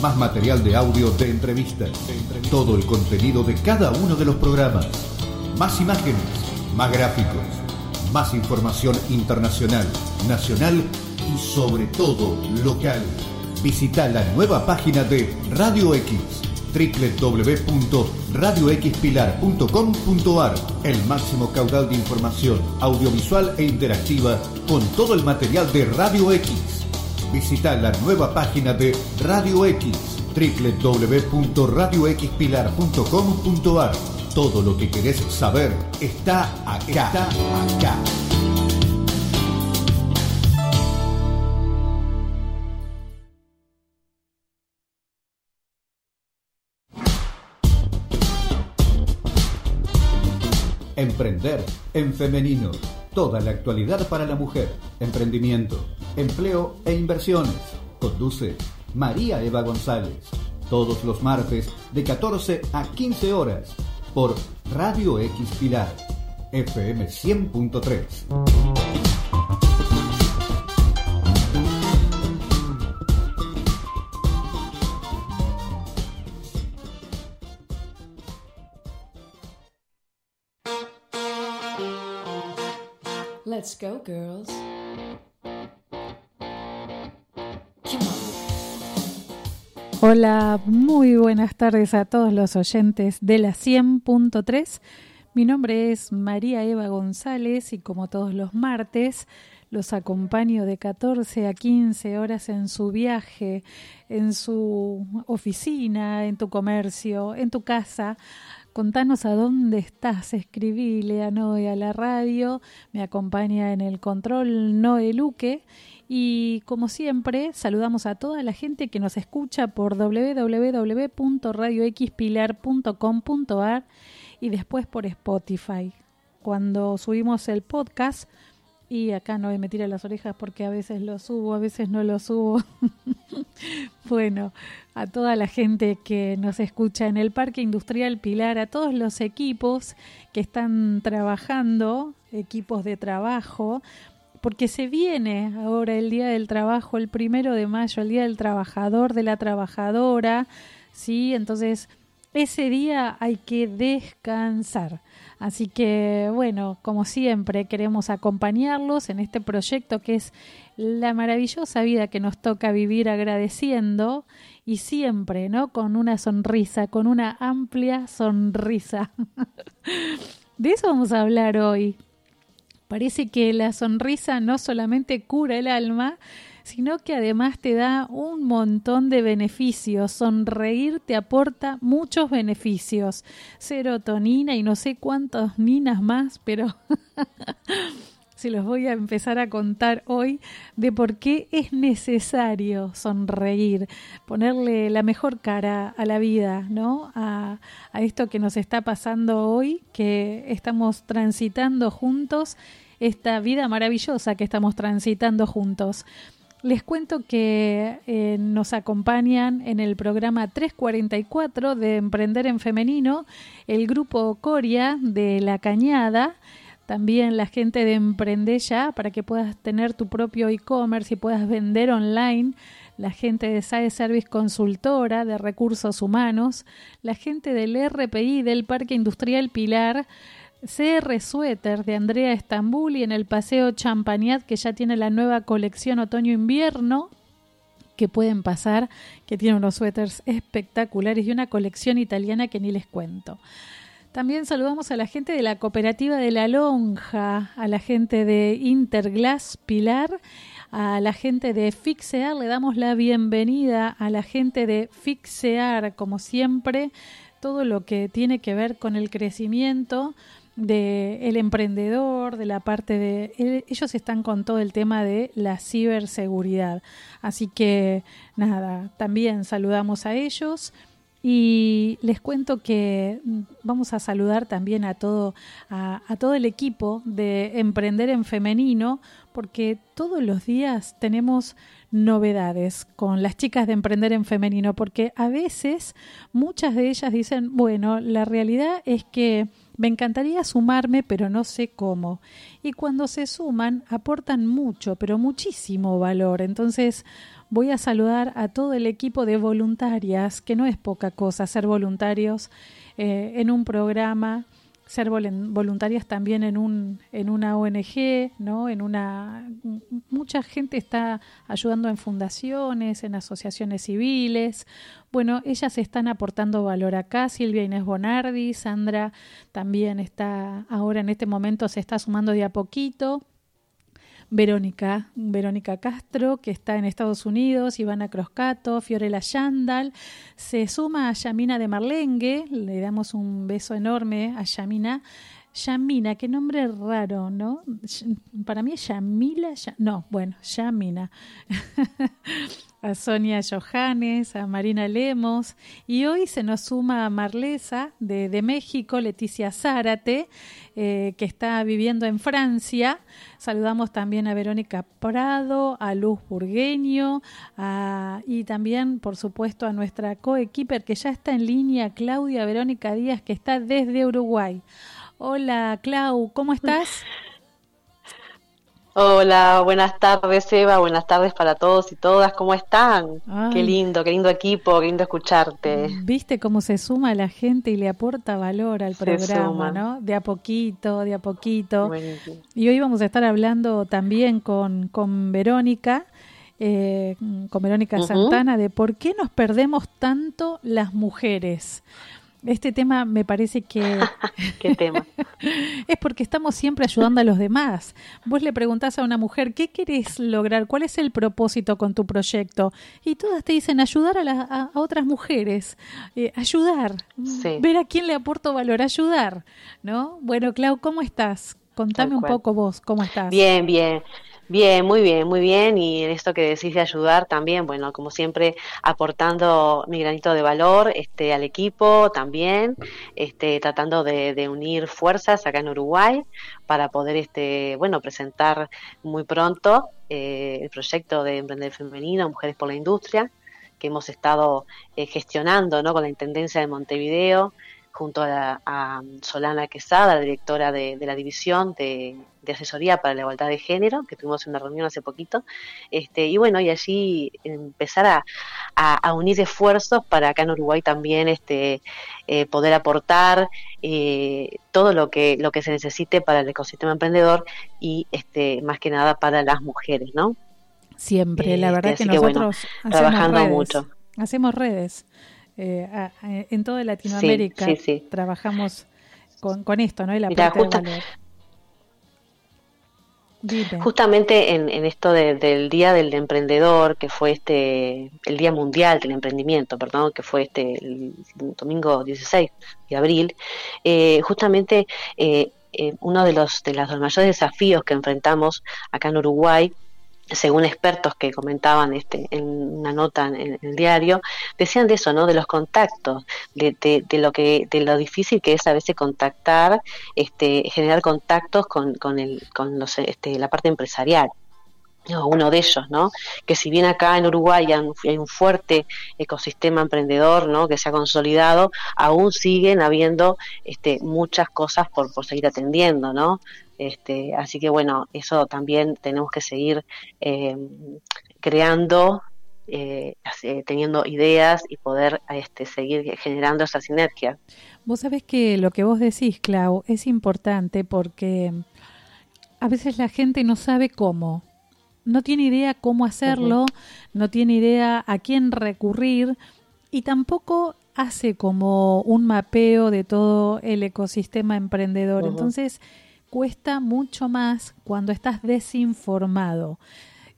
más material de audio de entrevistas, todo el contenido de cada uno de los programas, más imágenes, más gráficos, más información internacional, nacional y sobre todo local. Visita la nueva página de Radio X www.radioxpilar.com.ar El máximo caudal de información audiovisual e interactiva con todo el material de Radio X. Visita la nueva página de Radio X www.radioxpilar.com.ar Todo lo que querés saber está acá. Está acá. Emprender en femenino. Toda la actualidad para la mujer. Emprendimiento, empleo e inversiones. Conduce María Eva González. Todos los martes de 14 a 15 horas por Radio X Pilar. FM 100.3. Let's go, girls. Hola, muy buenas tardes a todos los oyentes de la 100.3. Mi nombre es María Eva González y como todos los martes los acompaño de 14 a 15 horas en su viaje, en su oficina, en tu comercio, en tu casa, Contanos a dónde estás, escribile a Noé a la radio, me acompaña en el control Noé Luque y como siempre saludamos a toda la gente que nos escucha por www.radioxpilar.com.ar y después por Spotify. Cuando subimos el podcast y acá no me tira las orejas porque a veces lo subo, a veces no lo subo. bueno, a toda la gente que nos escucha en el Parque Industrial Pilar, a todos los equipos que están trabajando, equipos de trabajo, porque se viene ahora el Día del Trabajo, el primero de mayo, el Día del Trabajador, de la Trabajadora, ¿sí? Entonces, ese día hay que descansar. Así que, bueno, como siempre, queremos acompañarlos en este proyecto que es la maravillosa vida que nos toca vivir agradeciendo y siempre, ¿no? Con una sonrisa, con una amplia sonrisa. De eso vamos a hablar hoy. Parece que la sonrisa no solamente cura el alma, sino que además te da un montón de beneficios. Sonreír te aporta muchos beneficios. Serotonina y no sé cuántas ninas más, pero se los voy a empezar a contar hoy de por qué es necesario sonreír, ponerle la mejor cara a la vida, ¿no? A, a esto que nos está pasando hoy, que estamos transitando juntos, esta vida maravillosa que estamos transitando juntos. Les cuento que eh, nos acompañan en el programa 344 de Emprender en Femenino el grupo Coria de La Cañada, también la gente de Emprende Ya para que puedas tener tu propio e-commerce y puedas vender online, la gente de SAE Service Consultora de Recursos Humanos, la gente del RPI del Parque Industrial Pilar, CR Suéter de Andrea Estambul y en el Paseo Champagnat que ya tiene la nueva colección otoño-invierno que pueden pasar, que tiene unos suéteres espectaculares y una colección italiana que ni les cuento. También saludamos a la gente de la cooperativa de La Lonja, a la gente de Interglass Pilar, a la gente de Fixear, le damos la bienvenida a la gente de Fixear, como siempre, todo lo que tiene que ver con el crecimiento de el emprendedor, de la parte de ellos están con todo el tema de la ciberseguridad. Así que nada, también saludamos a ellos y les cuento que mm, vamos a saludar también a todo a, a todo el equipo de Emprender en Femenino porque todos los días tenemos novedades con las chicas de Emprender en Femenino porque a veces muchas de ellas dicen, bueno, la realidad es que me encantaría sumarme, pero no sé cómo. Y cuando se suman, aportan mucho, pero muchísimo valor. Entonces, voy a saludar a todo el equipo de voluntarias, que no es poca cosa ser voluntarios eh, en un programa ser voluntarias también en un en una ONG, ¿no? En una mucha gente está ayudando en fundaciones, en asociaciones civiles. Bueno, ellas están aportando valor acá, Silvia Inés Bonardi, Sandra también está ahora en este momento se está sumando de a poquito. Verónica, Verónica Castro, que está en Estados Unidos, Ivana Croscato, Fiorella Yandal, se suma a Yamina de Marlengue, le damos un beso enorme a Yamina. Yamina, qué nombre raro, ¿no? Para mí es Yamila, no, bueno, Yamina. a Sonia Johannes, a Marina Lemos y hoy se nos suma a Marlesa de, México, Leticia Zárate, eh, que está viviendo en Francia. Saludamos también a Verónica Prado, a Luz Burgueño y también, por supuesto, a nuestra coequiper que ya está en línea, Claudia Verónica Díaz, que está desde Uruguay. Hola, Clau, ¿cómo estás? Hola, buenas tardes Eva, buenas tardes para todos y todas, ¿cómo están? Qué lindo, qué lindo equipo, qué lindo escucharte. Viste cómo se suma la gente y le aporta valor al programa, ¿no? De a poquito, de a poquito. Y hoy vamos a estar hablando también con, con Verónica, eh, con Verónica Santana, de por qué nos perdemos tanto las mujeres. Este tema me parece que... ¿Qué tema? es porque estamos siempre ayudando a los demás. Vos le preguntás a una mujer, ¿qué querés lograr? ¿Cuál es el propósito con tu proyecto? Y todas te dicen ayudar a, otras mujeres, eh, ayudar, ver a quién le aporto valor, ayudar, ¿no? Bueno, Clau, ¿cómo estás? Contame un poco vos, ¿cómo estás? Bien, bien. Bien, muy bien, muy bien. Y en esto que decís de ayudar también, bueno, como siempre, aportando mi granito de valor este, al equipo también, este, tratando de, unir fuerzas acá en Uruguay para poder, este, bueno, presentar muy pronto eh, el proyecto de Emprender Femenino, Mujeres por la Industria, que hemos estado eh, gestionando ¿no? con la Intendencia de Montevideo junto a, Solana Quesada, la directora de, la división de, asesoría para la igualdad de género, que tuvimos una reunión hace poquito, este, y bueno, y allí empezar a, unir esfuerzos para acá en Uruguay también este, eh, poder aportar eh, todo lo que, lo que se necesite para el ecosistema emprendedor y este, más que nada para las mujeres, ¿no? Siempre, la verdad este, que nosotros trabajando mucho. Hacemos redes eh, en toda Latinoamérica trabajamos con, con, esto, ¿no? la Justamente en, esto del Día del Emprendedor, que fue este el Día Mundial del Emprendimiento, perdón, que fue este el domingo 16 de abril, eh, justamente eh, eh, uno de los, de los mayores desafíos que enfrentamos acá en Uruguay según expertos que comentaban este, en una nota en, el diario, decían de eso, ¿no? De los contactos, de, de, lo que, de lo difícil que es a veces contactar, este, generar contactos con, con, el, con los, este, la parte empresarial. Uno de ellos, ¿no? Que si bien acá en Uruguay hay un fuerte ecosistema emprendedor, ¿no? Que se ha consolidado, aún siguen habiendo este, muchas cosas por, por seguir atendiendo, ¿no? Este, así que bueno, eso también tenemos que seguir eh, creando, eh, teniendo ideas y poder este, seguir generando esa sinergia. Vos sabés que lo que vos decís, Clau, es importante porque a veces la gente no sabe cómo, no tiene idea cómo hacerlo, no tiene idea a quién recurrir y tampoco hace como un mapeo de todo el ecosistema emprendedor. Entonces, cuesta mucho más cuando estás desinformado.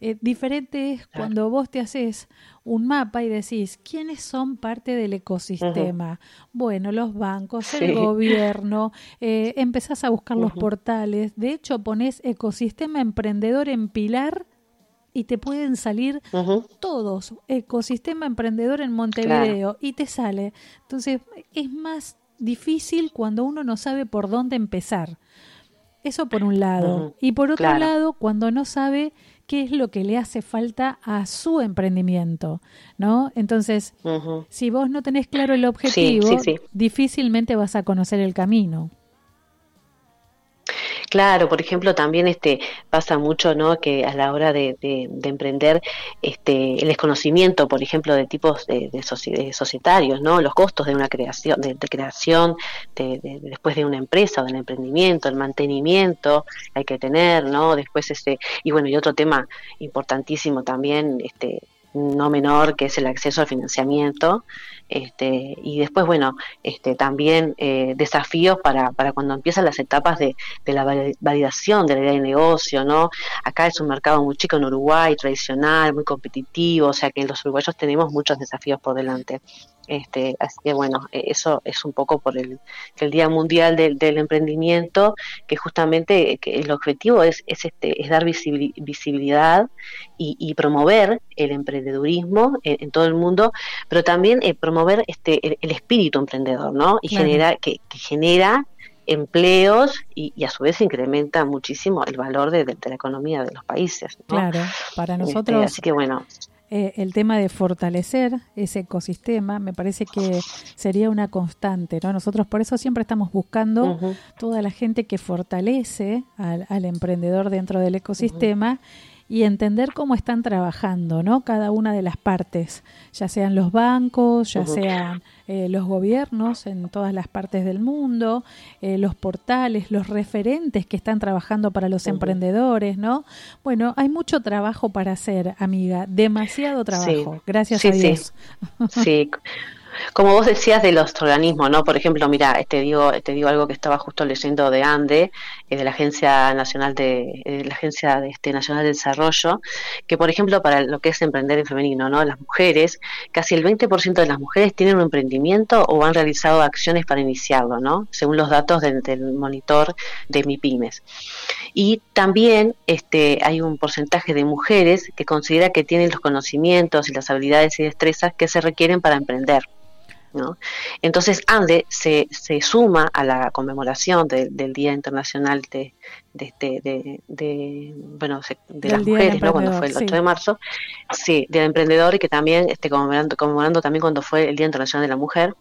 Eh, diferente es cuando vos te haces un mapa y decís, ¿quiénes son parte del ecosistema? Bueno, los bancos, el gobierno, eh, empezás a buscar los portales, de hecho pones ecosistema emprendedor en pilar y te pueden salir todos, ecosistema emprendedor en Montevideo, y te sale. Entonces, es más difícil cuando uno no sabe por dónde empezar. Eso por un lado. Y por otro lado, cuando no sabe qué es lo que le hace falta a su emprendimiento, ¿no? Entonces, si vos no tenés claro el objetivo, difícilmente vas a conocer el camino. Claro, por ejemplo, también este pasa mucho, ¿no? Que a la hora de, emprender, este, el desconocimiento, por ejemplo, de tipos de, societarios, ¿no? Los costos de una creación, de, creación, después de una empresa o del emprendimiento, el mantenimiento hay que tener, ¿no? Después este y bueno y otro tema importantísimo también, este no menor, que es el acceso al financiamiento, este, y después, bueno, este, también eh, desafíos para, para cuando empiezan las etapas de, de, la validación de la idea de negocio, ¿no? Acá es un mercado muy chico en Uruguay, tradicional, muy competitivo, o sea que los uruguayos tenemos muchos desafíos por delante. Este, así que bueno, e, eso es un poco por el, el Día Mundial del, Emprendimiento, que justamente que el objetivo es, es, este, es dar visibilidad y, promover el emprendedurismo en, todo el mundo, pero también eh, promover este, el, espíritu emprendedor, ¿no? Y genera, que, genera empleos y, a su vez incrementa muchísimo el valor de, la economía de los países. Claro, para este, nosotros. así que bueno. Eh, el tema de fortalecer ese ecosistema me parece que sería una constante, ¿no? Nosotros por eso siempre estamos buscando toda la gente que fortalece al, emprendedor dentro del ecosistema y entender cómo están trabajando, ¿no? Cada una de las partes, ya sean los bancos, ya sean eh, los gobiernos en todas las partes del mundo, eh, los portales, los referentes que están trabajando para los emprendedores, ¿no? Bueno, hay mucho trabajo para hacer, amiga, demasiado trabajo, gracias a Dios. Sí. Como vos decías de los organismos, ¿no? Por ejemplo, mira, te digo, te digo algo que estaba justo leyendo de ANDE, eh, de la Agencia Nacional de eh, la Agencia de este Nacional de Desarrollo, que por ejemplo para lo que es emprender en femenino, ¿no? Las mujeres, casi el 20% de las mujeres tienen un emprendimiento o han realizado acciones para iniciarlo, ¿no? Según los datos del, monitor de MIPIMES. Y también este, hay un porcentaje de mujeres que considera que tienen los conocimientos y las habilidades y destrezas que se requieren para emprender. Entonces, ANDE se, se suma a la conmemoración del Día Internacional de, de, este, de, bueno, de las mujeres, ¿no? cuando fue el 8 de marzo, sí, Día del Emprendedor y que también este, conmemorando, conmemorando también cuando fue el Día Internacional de la Mujer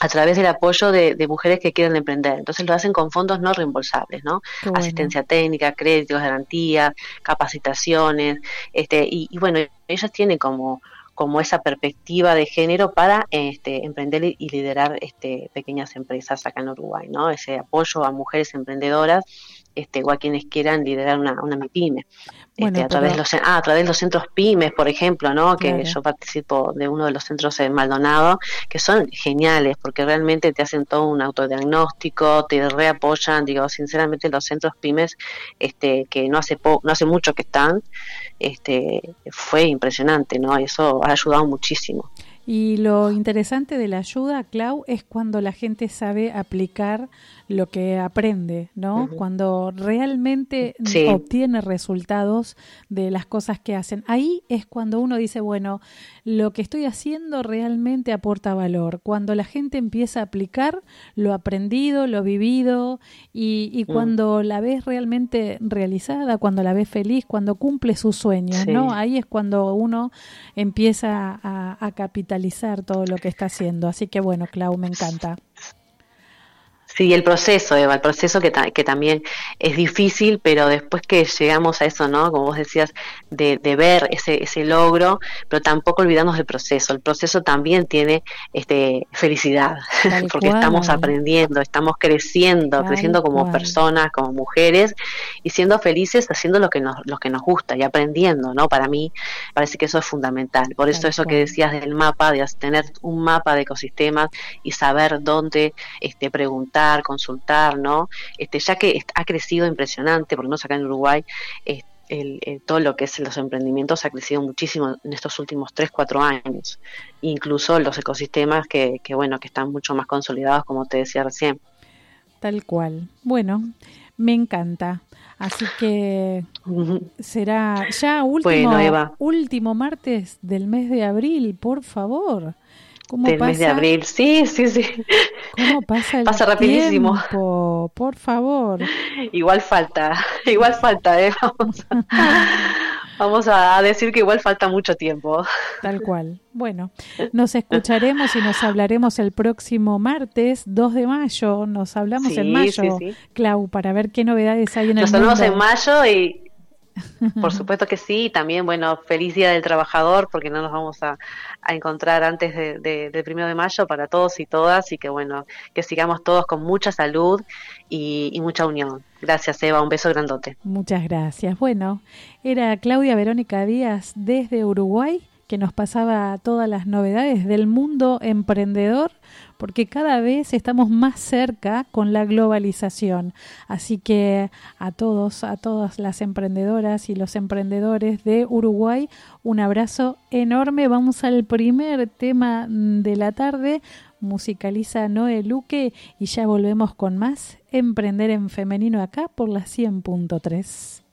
a través del apoyo de, mujeres que quieren emprender. Entonces lo hacen con fondos no reembolsables, ¿no? Asistencia técnica, créditos, garantías, capacitaciones, este, y, y bueno, ellos tienen como como esa perspectiva de género para este, emprender y liderar este, pequeñas empresas acá en Uruguay, ¿no? Ese apoyo a mujeres emprendedoras este, o a quienes quieran liderar una, una MIPYME. Este, a, través de los, ah, a través de los centros pymes, por ejemplo, ¿no? que yo participo de uno de los centros en Maldonado, que son geniales porque realmente te hacen todo un autodiagnóstico, te reapoyan, digo, sinceramente los centros pymes, este, que no hace, no hace mucho que están, este, fue impresionante, ¿no? Eso ha ayudado muchísimo. Y lo interesante de la ayuda, Clau, es cuando la gente sabe aplicar lo que aprende, ¿no? Cuando realmente obtiene resultados de las cosas que hacen. Ahí es cuando uno dice, bueno, lo que estoy haciendo realmente aporta valor. Cuando la gente empieza a aplicar lo aprendido, lo vivido y, mm. cuando la ves realmente realizada, cuando la ves feliz, cuando cumple sus sueños, ¿no? Ahí es cuando uno empieza a, a capitalizar todo lo que está haciendo. Así que bueno, Clau, me encanta. Sí, el proceso, Eva, el proceso que, que también es difícil, pero después que llegamos a eso, ¿no? Como vos decías, de, de ver ese, ese logro, pero tampoco olvidamos del proceso. El proceso también tiene este, felicidad, porque estamos aprendiendo, estamos creciendo, creciendo como personas, como mujeres, y siendo felices haciendo lo que nos, lo que nos gusta y aprendiendo, ¿no? Para mí parece que eso es fundamental. Por eso eso que decías del mapa, de tener un mapa de ecosistemas y saber dónde este, preguntar consultar, ¿no? Este, ya que ha crecido impresionante, por lo menos acá en Uruguay, todo lo que es los emprendimientos ha crecido muchísimo en estos últimos 3, 4 años. Incluso los ecosistemas que, que, bueno, que están mucho más consolidados, como te decía recién. Tal cual. Bueno, me encanta. Así que será ya último, último martes del mes de abril, por favor del mes de abril. Sí, sí, sí. ¿Cómo pasa el Pasa rapidísimo. Por favor. Igual falta, igual falta, ¿eh? Vamos. Vamos a decir que igual falta mucho tiempo. Tal cual. Bueno, nos escucharemos y nos hablaremos el próximo martes 2 de mayo. Nos hablamos en mayo, Clau, para ver qué novedades hay en el mundo. Nos hablamos en mayo y por supuesto que sí, también, bueno, feliz Día del Trabajador, porque no nos vamos a, encontrar antes de, del primero de mayo para todos y todas, y que bueno, que sigamos todos con mucha salud y, y mucha unión. Gracias, Eva, un beso grandote. Muchas gracias. Bueno, era Claudia Verónica Díaz desde Uruguay que nos pasaba todas las novedades del mundo emprendedor porque cada vez estamos más cerca con la globalización. Así que a todos, a todas las emprendedoras y los emprendedores de Uruguay, un abrazo enorme. Vamos al primer tema de la tarde. Musicaliza Noé Luque y ya volvemos con más Emprender en Femenino acá por la 100.3.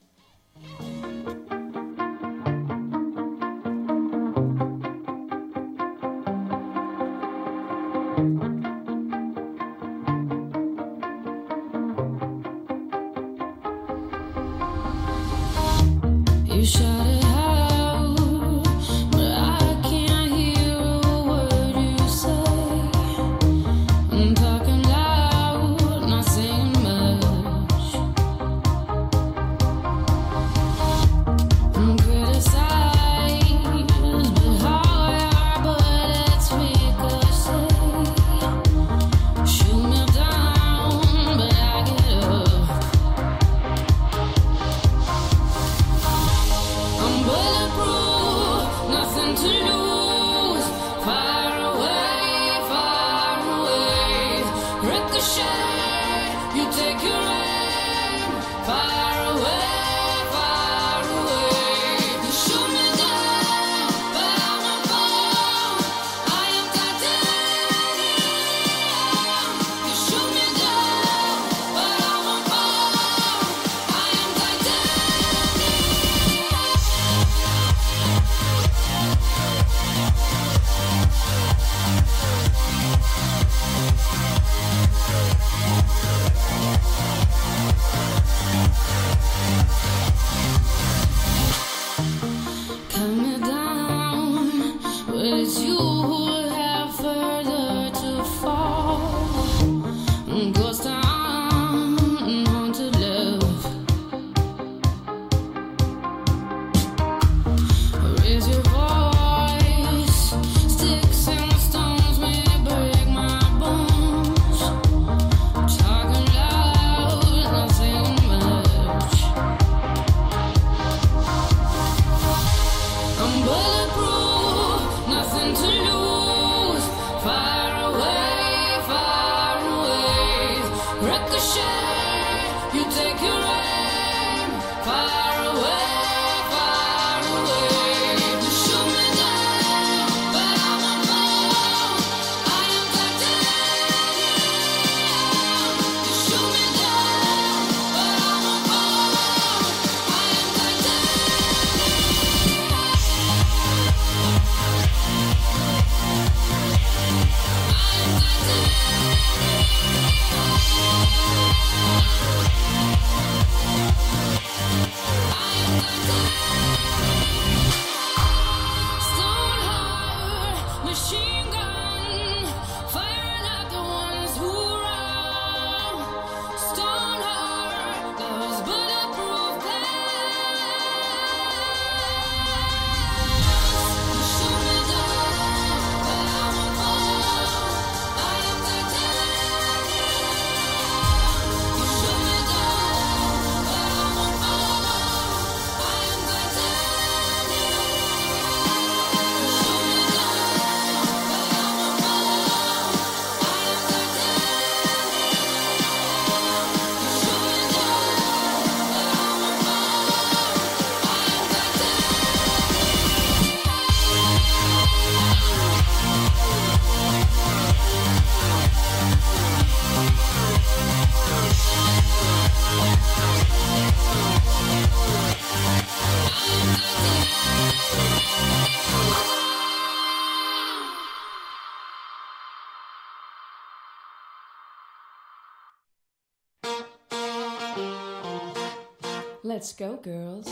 girls.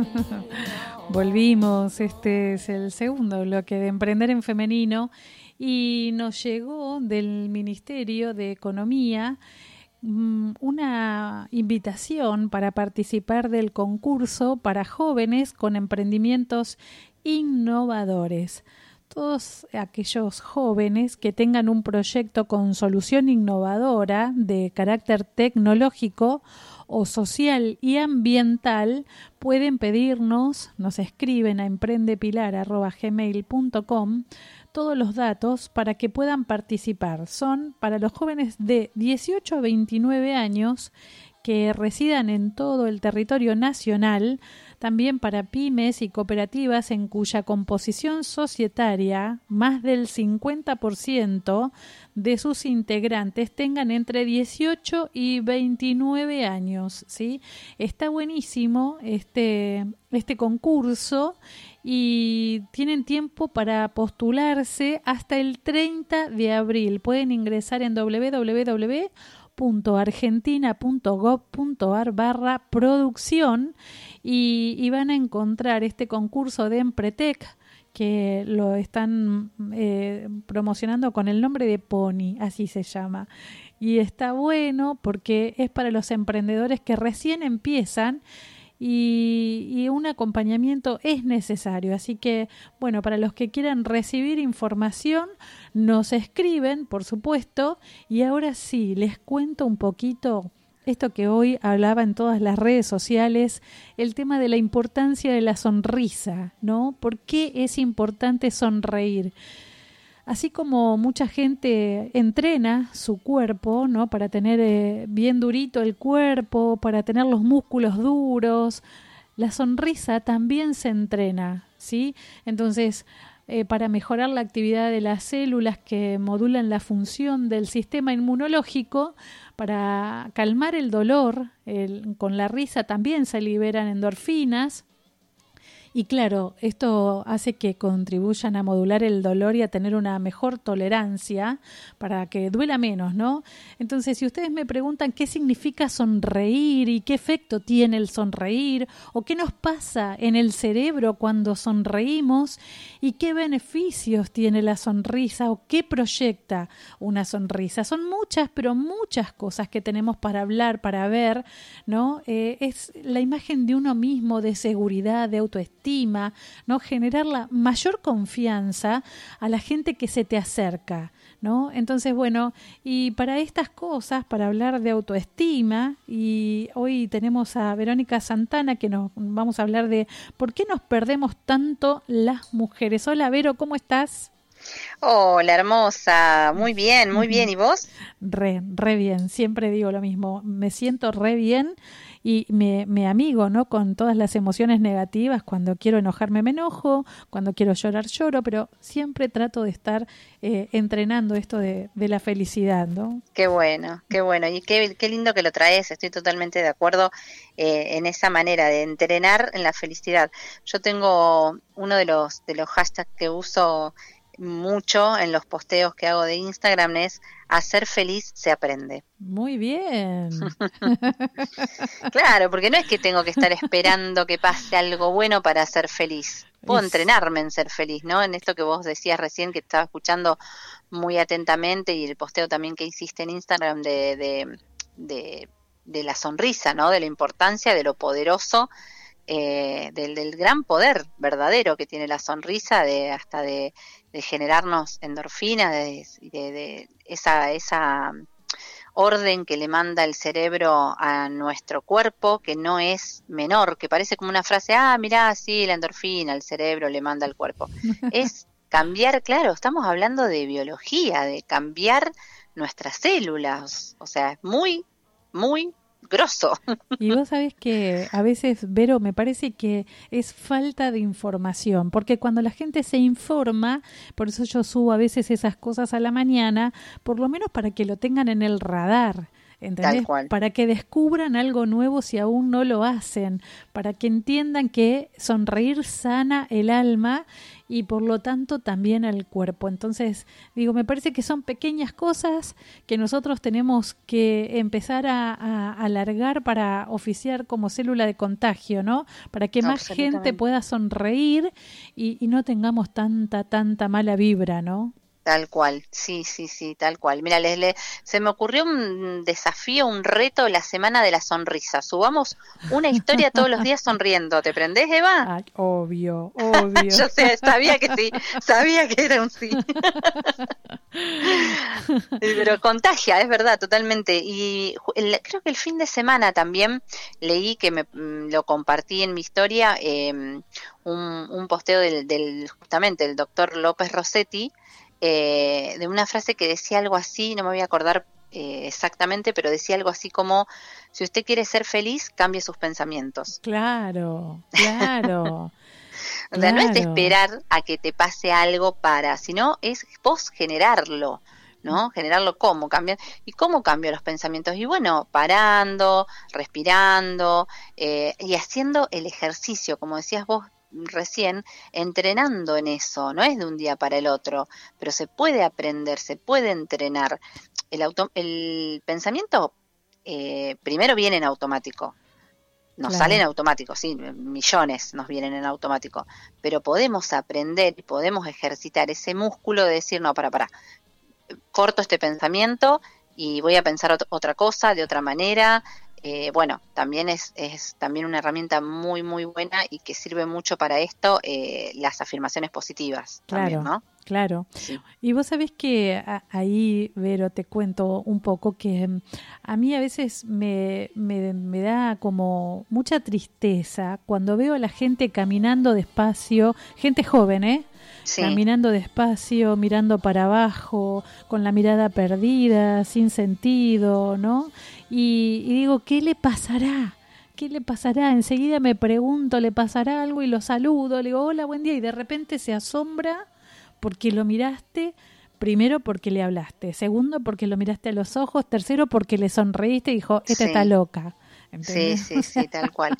Volvimos, este es el segundo bloque de Emprender en Femenino y nos llegó del Ministerio de Economía mm, una invitación para participar del concurso para jóvenes con emprendimientos innovadores. Todos aquellos jóvenes que tengan un proyecto con solución innovadora de carácter tecnológico o social y ambiental pueden pedirnos, nos escriben a emprendepilar.gmail.com todos los datos para que puedan participar. Son para los jóvenes de 18 a 29 años que residan en todo el territorio nacional, también para pymes y cooperativas en cuya composición societaria más del 50% de sus integrantes tengan entre 18 y 29 años, ¿sí? Está buenísimo este, este concurso y tienen tiempo para postularse hasta el 30 de abril. Pueden ingresar en www.argentina.gov.ar barra producción y, van a encontrar este concurso de Empretec que lo están eh, promocionando con el nombre de Pony, así se llama. Y está bueno porque es para los emprendedores que recién empiezan y, y, un acompañamiento es necesario. Así que, bueno, para los que quieran recibir información, nos escriben, por supuesto, y ahora sí, les cuento un poquito esto que hoy hablaba en todas las redes sociales, el tema de la importancia de la sonrisa, ¿no? ¿Por qué es importante sonreír? Así como mucha gente entrena su cuerpo, ¿no? Para tener eh, bien durito el cuerpo, para tener los músculos duros, la sonrisa también se entrena, ¿sí? Entonces, eh, para mejorar la actividad de las células que modulan la función del sistema inmunológico, para calmar el dolor, con la risa también se liberan endorfinas, y claro, esto hace que contribuyan a modular el dolor y a tener una mejor tolerancia para que duela menos, ¿no? Entonces, si ustedes me preguntan qué significa sonreír y qué efecto tiene el sonreír o qué nos pasa en el cerebro cuando sonreímos y qué beneficios tiene la sonrisa o qué proyecta una sonrisa, son muchas, pero muchas cosas que tenemos para hablar, para ver, ¿no? Eh, es la imagen de uno mismo, de seguridad, de autoestima ¿no? Generar la mayor confianza a la gente que se te acerca, ¿no? Entonces, bueno, y para estas cosas, para hablar de autoestima, y hoy tenemos a Verónica Santana que nos vamos a hablar de por qué nos perdemos tanto las mujeres. Hola, Vero, ¿cómo estás? Hola, hermosa. Muy bien, muy bien. ¿Y vos? Re, re bien. Siempre digo lo mismo. Me siento re bien y me, me amigo ¿no? con todas las emociones negativas. Cuando quiero enojarme me enojo, cuando quiero llorar lloro, pero siempre trato de estar eh, entrenando esto de, de, la felicidad. ¿no? Qué bueno, qué bueno y qué, qué lindo que lo traes. Estoy totalmente de acuerdo eh, en esa manera de entrenar en la felicidad. Yo tengo uno de los, de los hashtags que uso mucho en los posteos que hago de Instagram es hacer feliz se aprende. Muy bien. claro, porque no es que tengo que estar esperando que pase algo bueno para ser feliz. Puedo entrenarme en ser feliz, ¿no? En esto que vos decías recién, que estaba escuchando muy atentamente y el posteo también que hiciste en Instagram de, de, de, de la sonrisa, ¿no? De la importancia, de lo poderoso eh, del, del, gran poder verdadero que tiene la sonrisa, de hasta de, de generarnos endorfina, de, de, esa, esa orden que le manda el cerebro a nuestro cuerpo, que no es menor, que parece como una frase, ah, mirá, sí, la endorfina, el cerebro le manda al cuerpo. es cambiar, claro, estamos hablando de biología, de cambiar nuestras células, o sea, es muy, muy grosso. Y vos sabés que a veces, Vero, me parece que es falta de información, porque cuando la gente se informa, por eso yo subo a veces esas cosas a la mañana, por lo menos para que lo tengan en el radar. ¿entendés? Para que descubran algo nuevo si aún no lo hacen, para que entiendan que sonreír sana el alma y por lo tanto también al cuerpo. Entonces, digo, me parece que son pequeñas cosas que nosotros tenemos que empezar a, alargar para oficiar como célula de contagio, ¿no? Para que más gente pueda sonreír y, y no tengamos tanta, tanta mala vibra, ¿no? Tal cual, sí, sí, sí, tal cual. Mira, les, se me ocurrió un desafío, un reto la semana de la sonrisa. Subamos una historia todos los días sonriendo. ¿Te prendés, Eva? obvio, obvio. Yo sé, sabía que sí, sabía que era un sí. Pero contagia, es verdad, totalmente. Y creo que el fin de semana también leí que me mm, lo compartí en mi historia, em, un, un, posteo del, del justamente el doctor López Rossetti eh, de una frase que decía algo así, no me voy a acordar eh, exactamente, pero decía algo así como, si usted quiere ser feliz, cambie sus pensamientos. Claro, claro. o sea, no es de esperar a que te pase algo para, sino es vos generarlo. ¿no? Generarlo cómo cambian y cómo cambio los pensamientos y bueno, parando, respirando eh, y haciendo el ejercicio, como decías vos recién entrenando en eso, no es de un día para el otro, pero se puede aprender, se puede entrenar. El, auto, el pensamiento eh, primero viene en automático, nos sale en automático, sí, millones nos vienen en automático, pero podemos aprender y podemos ejercitar ese músculo de decir, no, para, para, corto este pensamiento y voy a pensar otra cosa de otra manera, eh, bueno, también es, es, también una herramienta muy, muy buena y que sirve mucho para esto, eh, las afirmaciones positivas. Claro, ¿no? claro. Y vos sabés que ahí, Vero, te cuento un poco que mm, a mí a veces me, me, me da como mucha tristeza cuando veo a la gente caminando despacio, gente joven, ¿eh? Caminando despacio, mirando para abajo, con la mirada perdida, sin sentido, ¿no? Y, digo, ¿qué le pasará? ¿Qué le pasará? Enseguida me pregunto, ¿le pasará algo? Y lo saludo, le digo, hola, buen día, y de repente se asombra porque lo miraste, primero porque le hablaste, segundo porque lo miraste a los ojos, tercero porque le sonreíste y dijo, esta está loca. Sí, sí, sí, tal cual.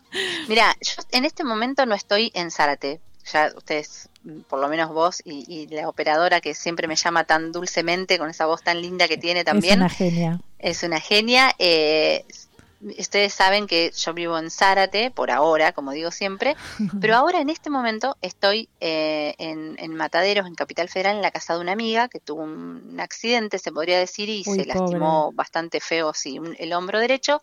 Mira, yo en este momento no estoy en Zárate, ya ustedes, por lo menos vos y, la operadora que siempre me llama tan dulcemente con esa voz tan linda que tiene también. Es una genia. Es una genia. Eh, ustedes saben que yo vivo en Zárate, por ahora, como digo siempre, pero ahora en este momento estoy eh, en, Mataderos, en Capital Federal, en la casa de una amiga que tuvo un accidente, se podría decir, y se lastimó bastante feo, sí, el hombro derecho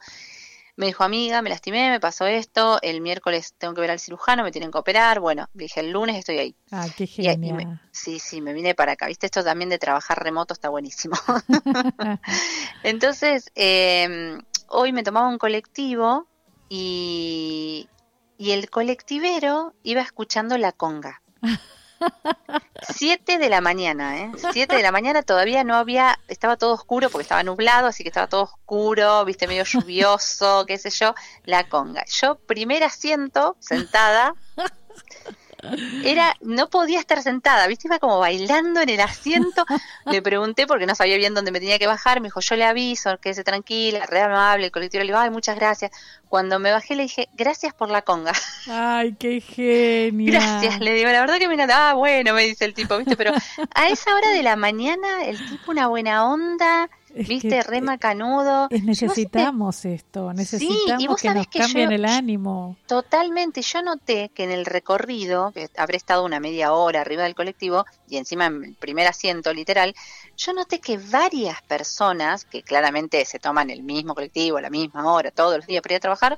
me dijo, amiga, me lastimé, me pasó esto, el miércoles tengo que ver al cirujano, me tienen que operar, bueno, dije, el lunes estoy ahí. Ah, qué genial. sí, sí, me vine para acá, viste, esto también de trabajar remoto está buenísimo. Entonces, eh, hoy me tomaba un colectivo y, y el colectivero iba escuchando la conga. Siete de la mañana, ¿eh? Siete de la mañana todavía no había, estaba todo oscuro porque estaba nublado, así que estaba todo oscuro, viste, medio lluvioso, qué sé yo, la conga. Yo, primer asiento, sentada, era, no podía estar sentada, viste, iba como bailando en el asiento. Le pregunté porque no sabía bien dónde me tenía que bajar, me dijo, yo le aviso, quédese tranquila, re amable, el colectivo le digo, ay, muchas gracias. Cuando me bajé le dije, gracias por la conga. Ay, qué genial. Gracias, le digo, la verdad que me encanta. Ah, bueno, me dice el tipo, viste, pero a esa hora de la mañana el tipo una buena onda, ¿Viste? Rema canudo. necesitamos esto, necesitamos que nos cambien el ánimo. Totalmente. Yo noté que en el recorrido, que habré estado una media hora arriba del colectivo y encima en el primer asiento literal, yo noté que varias personas, que claramente se toman el mismo colectivo, la misma hora, todos los días para ir a trabajar,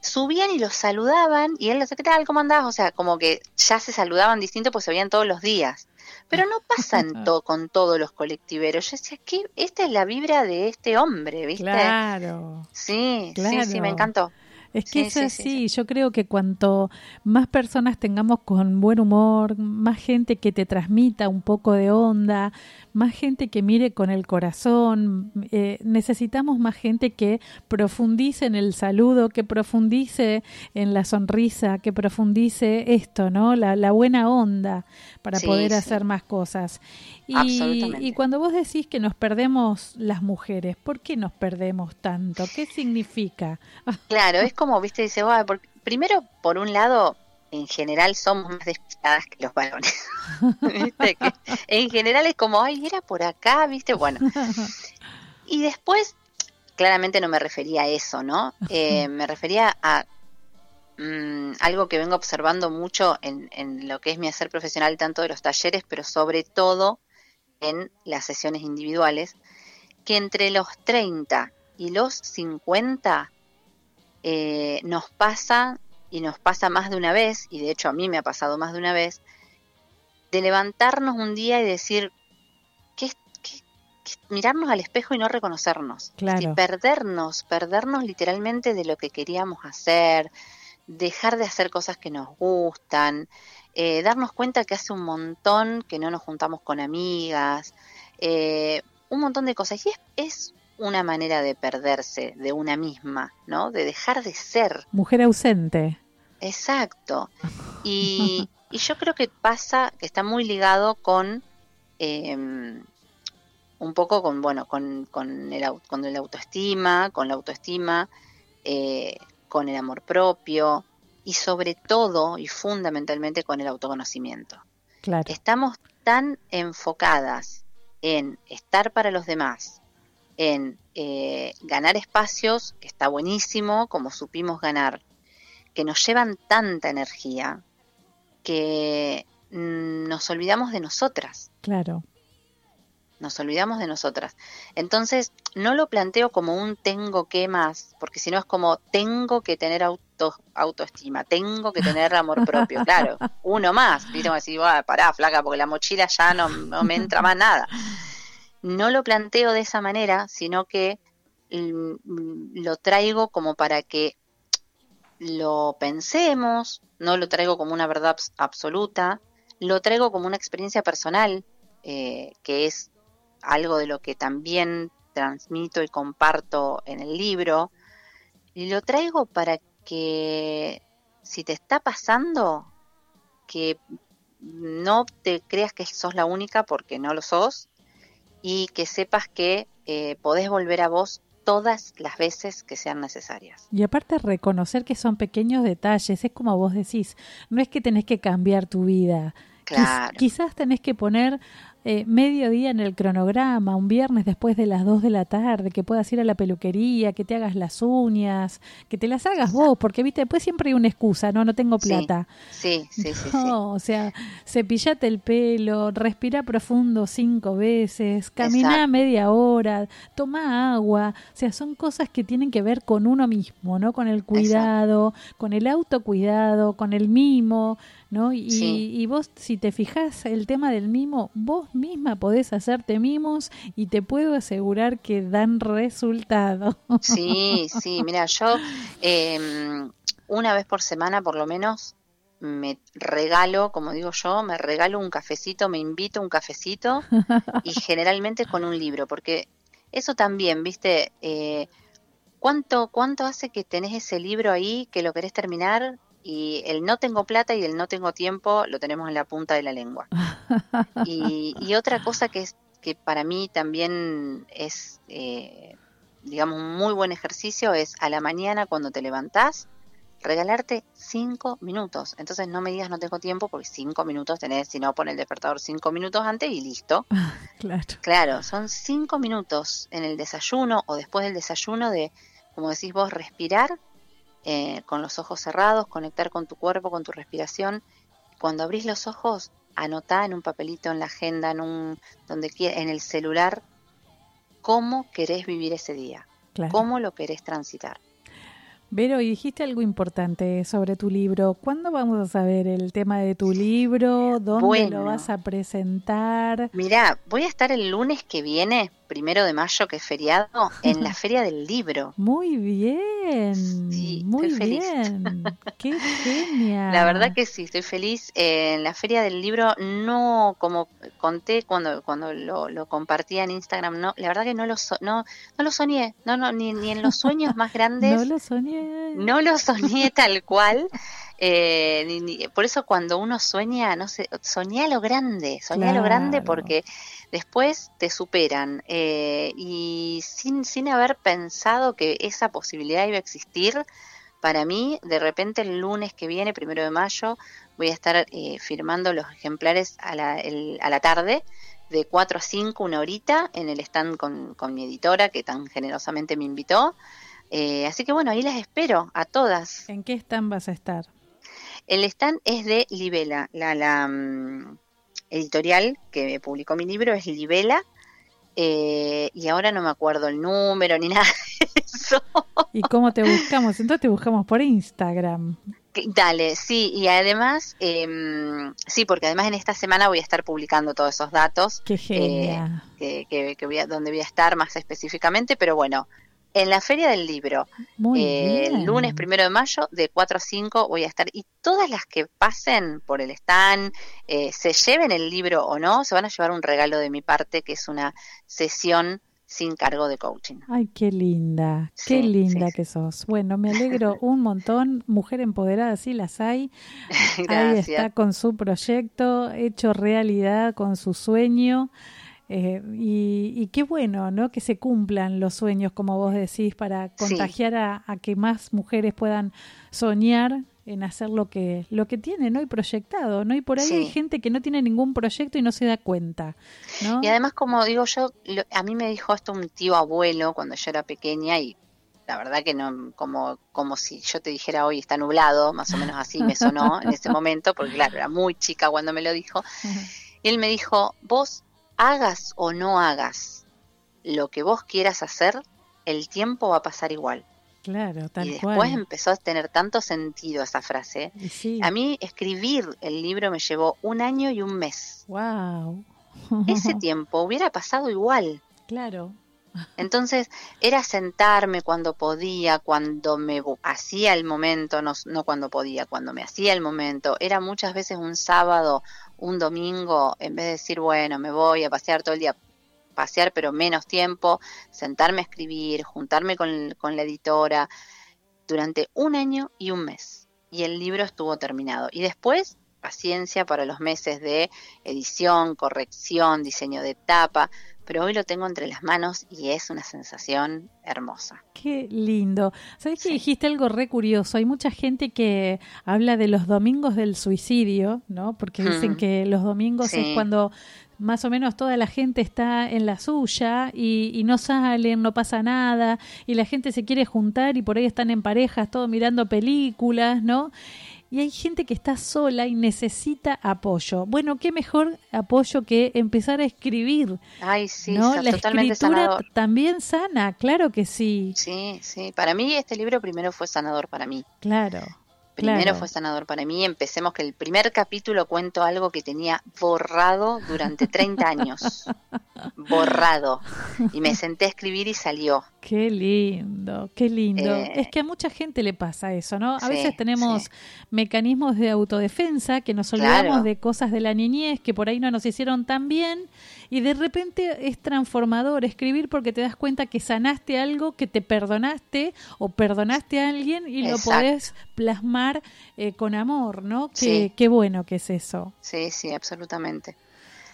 subían y los saludaban y él ¿qué tal? ¿Cómo andás? O sea, como que ya se saludaban distinto pues se veían todos los días. Pero no pasa con todos los colectiveros. Yo decía, que esta es la vibra de este hombre, ¿viste? Claro. Sí, sí, sí, me encantó. Es que es así, yo creo que cuanto más personas tengamos con buen humor, más gente que te transmita un poco de onda, más gente que mire con el corazón, eh, necesitamos más gente que profundice en el saludo, que profundice en la sonrisa, que profundice esto, ¿no? La, la buena onda para poder hacer más cosas. Y, y cuando vos decís que nos perdemos las mujeres, ¿por qué nos perdemos tanto? ¿Qué significa? Claro, es como, viste, dice, porque, primero, por un lado, en general somos más despistadas que los varones. ¿Viste? en general es como, ay, era por acá, ¿viste? Bueno. Y después, claramente no me refería a eso, ¿no? Eh, me refería a mm, algo que vengo observando mucho en, en lo que es mi hacer profesional, tanto de los talleres, pero sobre todo en las sesiones individuales, que entre los 30 y los 50 eh, nos pasa, y nos pasa más de una vez, y de hecho a mí me ha pasado más de una vez, de levantarnos un día y decir, ¿qué, mirarnos al espejo y no reconocernos, y perdernos, perdernos literalmente de lo que queríamos hacer, dejar de hacer cosas que nos gustan, eh, darnos cuenta que hace un montón que no nos juntamos con amigas, eh, un montón de cosas. Y es, es una manera de perderse de una misma, ¿no? De dejar de ser. Mujer ausente. Exacto. Y, yo creo que pasa, que está muy ligado con em, un poco con, bueno, con, con, el, con el autoestima, con la autoestima, eh, con el amor propio y sobre todo y fundamentalmente con el autoconocimiento. Claro. Estamos tan enfocadas en estar para los demás, en eh, ganar espacios, que está buenísimo, como supimos ganar, que nos llevan tanta energía que mm, nos olvidamos de nosotras. Claro. Nos olvidamos de nosotras. Entonces, no lo planteo como un tengo que más, porque si no es como tengo que tener auto, autoestima, tengo que tener amor propio. Claro, uno más. Y tengo que decir, pará, flaca, porque la mochila ya no, no me entra más nada no lo planteo de esa manera, sino que mm, lo traigo como para que lo pensemos, no lo traigo como una verdad absoluta, lo traigo como una experiencia personal, eh, que es algo de lo que también transmito y comparto en el libro, y lo traigo para que si te está pasando, que no te creas que sos la única porque no lo sos, y que sepas que eh, podés volver a vos todas las veces que sean necesarias. Y aparte reconocer que son pequeños detalles, es como vos decís, no es que tenés que cambiar tu vida. Claro. quizás tenés que poner eh, medio día en el cronograma, un viernes después de las 2 de la tarde, que puedas ir a la peluquería, que te hagas las uñas, que te las hagas vos, porque viste, después siempre hay una excusa, no, no tengo plata. Sí, sí, sí. No, o sea, cepillate el pelo, respira profundo cinco veces, camina media hora, toma agua, o sea, son cosas que tienen que ver con uno mismo, ¿no? Con el cuidado, con el autocuidado, con el mimo, ¿no? Y, y vos, si te fijas el tema del mimo, vos misma podés hacerte mimos y te puedo asegurar que dan resultado. Sí, sí, mira, yo em, una vez por semana por lo menos me regalo, como digo yo, me regalo un cafecito, me invito a un cafecito y generalmente con un libro, porque eso también, viste, eh, ¿cuánto, ¿cuánto hace que tenés ese libro ahí, que lo querés terminar y el no tengo plata y el no tengo tiempo lo tenemos en la punta de la lengua. y, otra cosa que, es, que para mí también es, eh, digamos, un muy buen ejercicio es a la mañana cuando te levantás, regalarte cinco minutos. Entonces no me digas no tengo tiempo porque cinco minutos tenés, si no pon el despertador cinco minutos antes y listo. claro. Claro, son cinco minutos en el desayuno o después del desayuno de, como decís vos, respirar eh, con los ojos cerrados, conectar con tu cuerpo, con tu respiración. Cuando abrís los ojos, anotá en un papelito, en la agenda, en un donde en el celular, cómo querés vivir ese día, cómo lo querés transitar. Vero, y dijiste algo importante sobre tu libro. ¿Cuándo vamos a saber el tema de tu libro? ¿Dónde lo vas a presentar? Mira, voy a estar el lunes que viene primero de mayo, que es feriado, en la Feria del Libro. Muy bien, Sí, muy estoy feliz. bien. Qué genial. La verdad que sí, estoy feliz. En la Feria del Libro, no, como conté cuando, cuando lo, lo compartía en Instagram, no, la verdad que no lo, so- no, no lo soñé, no, no, ni, ni en los sueños más grandes. No lo soñé. No lo soñé tal cual. Eh, ni- ni- por eso cuando uno sueña, no sé, soñé a lo grande, soñé a lo grande porque después te superan. eh, y sin, sin haber pensado que esa posibilidad iba a existir, para mí, de repente el lunes que viene, primero de mayo, voy a estar eh, firmando los ejemplares a la, el- a la tarde de 4 a 5, una horita, en el stand con, con mi editora que tan generosamente me invitó. Eh, así que bueno, ahí las espero a todas. ¿En qué stand vas a estar? El stand es de Libela, la, la mm, editorial que publicó mi libro es Libela, eh, y ahora no me acuerdo el número ni nada de eso. ¿Y cómo te buscamos? Entonces te buscamos por Instagram. Dale, sí, y además, em, sí, porque además en esta semana voy a estar publicando todos esos datos Qué genial. que, que, que voy a, donde voy a estar más específicamente, pero bueno, en la Feria del Libro, Muy Eh, el lunes primero de mayo de 4 a 5 voy a estar y todas las que pasen por el stand, eh, se lleven el libro o no, se van a llevar un regalo de mi parte que es una sesión sin cargo de coaching. Ay, qué linda, qué Sí, linda sí, que sos. Bueno, me alegro un montón. Mujer empoderada, sí las hay. Ahí está con su proyecto, hecho realidad, con su sueño. Eh, y, y qué bueno, ¿no? Que se cumplan los sueños, como vos decís, para Sí. contagiar a, a que más mujeres puedan soñar en hacer lo que lo que tienen ¿no? y proyectado, ¿no? Y por ahí Sí. hay gente que no tiene ningún proyecto y no se da cuenta, ¿no? Y además, como digo yo, lo- a mí me dijo esto un tío abuelo cuando yo era pequeña y la verdad que no, como, como si yo te dijera hoy está nublado, más o menos así me sonó en ese momento, porque claro, era muy chica cuando me lo dijo. Y él me dijo, vos hagas o no hagas lo que vos quieras hacer, el tiempo va a pasar igual. Claro, tal y después cual. empezó a tener tanto sentido esa frase. Sí. A mí escribir el libro me llevó un año y un mes. Wow. Ese tiempo hubiera pasado igual. claro. Entonces era sentarme cuando podía, cuando me hacía el momento, no, no cuando podía, cuando me hacía el momento. Era muchas veces un sábado, un domingo, en vez de decir, bueno, me voy a pasear todo el día, pasear pero menos tiempo, sentarme a escribir, juntarme con, con la editora, durante un año y un mes. Y el libro estuvo terminado. Y después, paciencia para los meses de edición, corrección, diseño de tapa, pero hoy lo tengo entre las manos y es una sensación hermosa. Qué lindo. ¿Sabes que dijiste algo re curioso? Hay mucha gente que habla de los domingos del suicidio, ¿no? Porque dicen Mm. que los domingos Sí. es cuando más o menos toda la gente está en la suya y, y no salen, no pasa nada, y la gente se quiere juntar y por ahí están en parejas, todo mirando películas, ¿no? Y hay gente que está sola y necesita apoyo. Bueno, qué mejor apoyo que empezar a escribir, Ay, sí, ¿no? La totalmente escritura sanador. también sana, claro que sí, Sí, sí. Para mí este libro primero fue sanador para mí. claro. Primero claro. fue sanador para mí. Empecemos que el primer capítulo cuento algo que tenía borrado durante 30 años. borrado. Y me senté a escribir y salió. Qué lindo, qué lindo. Eh, es que a mucha gente le pasa eso, ¿no? A sí, veces tenemos sí. mecanismos de autodefensa que nos olvidamos Claro. de cosas de la niñez que por ahí no nos hicieron tan bien y de repente es transformador escribir porque te das cuenta que sanaste algo, que te perdonaste o perdonaste a alguien y lo podés plasmar eh, con amor, ¿no? Qué, Sí. qué bueno que es eso. Sí, sí, absolutamente.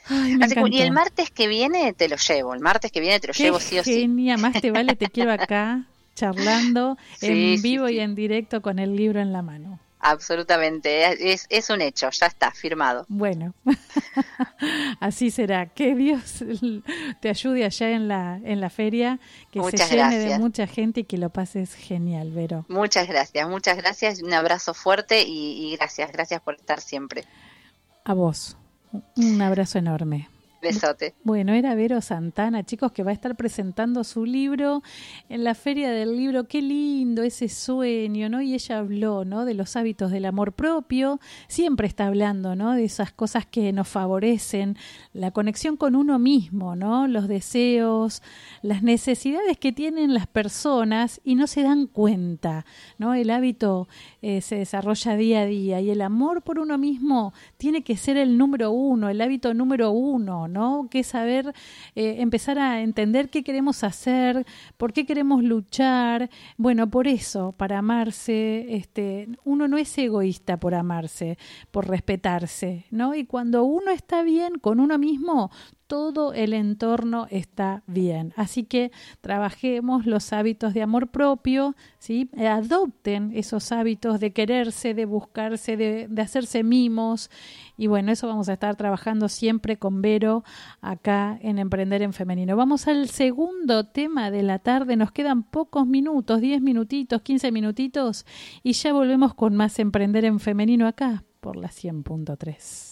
Ay, me Así que- y el martes que viene te lo llevo. El martes que viene te lo Qué llevo sí o sí. genia, más te vale, te quiero acá charlando Sí, en vivo sí. y en directo con el libro en la mano. Absolutamente. Es, es un hecho. Ya está, firmado. Bueno, así será. Que Dios te ayude allá en la, en la feria, que Muchas se llene de mucha gente y que lo pases genial, Vero. Muchas gracias, muchas gracias. Un abrazo fuerte y, y gracias, gracias por estar siempre. A vos, un abrazo enorme. Besote. Bueno, era Vero Santana, chicos, que va a estar presentando su libro en la Feria del Libro. Qué lindo ese sueño, ¿no? Y ella habló, ¿no? De los hábitos del amor propio. Siempre está hablando, ¿no? De esas cosas que nos favorecen, la conexión con uno mismo, ¿no? Los deseos, las necesidades que tienen las personas y no se dan cuenta, ¿no? El hábito eh, se desarrolla día a día y el amor por uno mismo tiene que ser el número uno, el hábito número uno, ¿no? Que saber eh, empezar a entender qué queremos hacer, por qué queremos luchar. Bueno, por eso, para amarse, este, uno no es egoísta por amarse, por respetarse, ¿no? Y cuando uno está bien con uno mismo, todo el entorno está bien. Así que trabajemos los hábitos de amor propio, ¿sí? adopten esos hábitos de quererse, de buscarse, de, de hacerse mimos. Y bueno, eso vamos a estar trabajando siempre con Vero acá en Emprender en Femenino. Vamos al segundo tema de la tarde. Nos quedan pocos minutos, 10 minutitos, 15 minutitos, y ya volvemos con más Emprender en Femenino acá por la 100.3.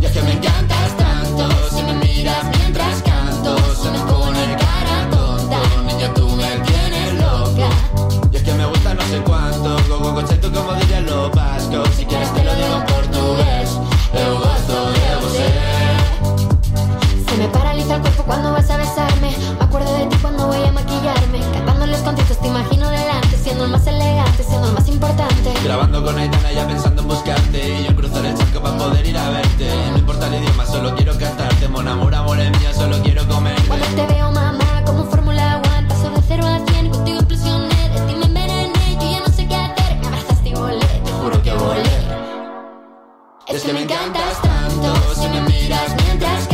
Y es que me encantas tanto, si me miras mientras canto, se me pone cara tonta. Niña, tú me tienes loca. Y es que me gusta no sé cuánto, go go tú como dirían los vascos. Si quieres te lo digo en portugués, eu gosto de você. Se me paraliza el cuerpo cuando vas a besarme. Me acuerdo de ti cuando voy a maquillarme. Cantando los conciertos te imagino delante, siendo el más elegante, siendo el más importante. Grabando con Aitana ya pensando en buscarte. Y yo cruzar el charco para poder ir a verte. No importa el idioma, solo quiero cantarte. Mon amor, amor es mía, solo quiero comer. Cuando te veo, mamá, como Fórmula One, paso de cero a cien, contigo explosioné, de ti me envenené, yo ya no sé qué hacer, me abrazaste y volé, te juro que volé. Es que me encantas tanto Si me miras mientras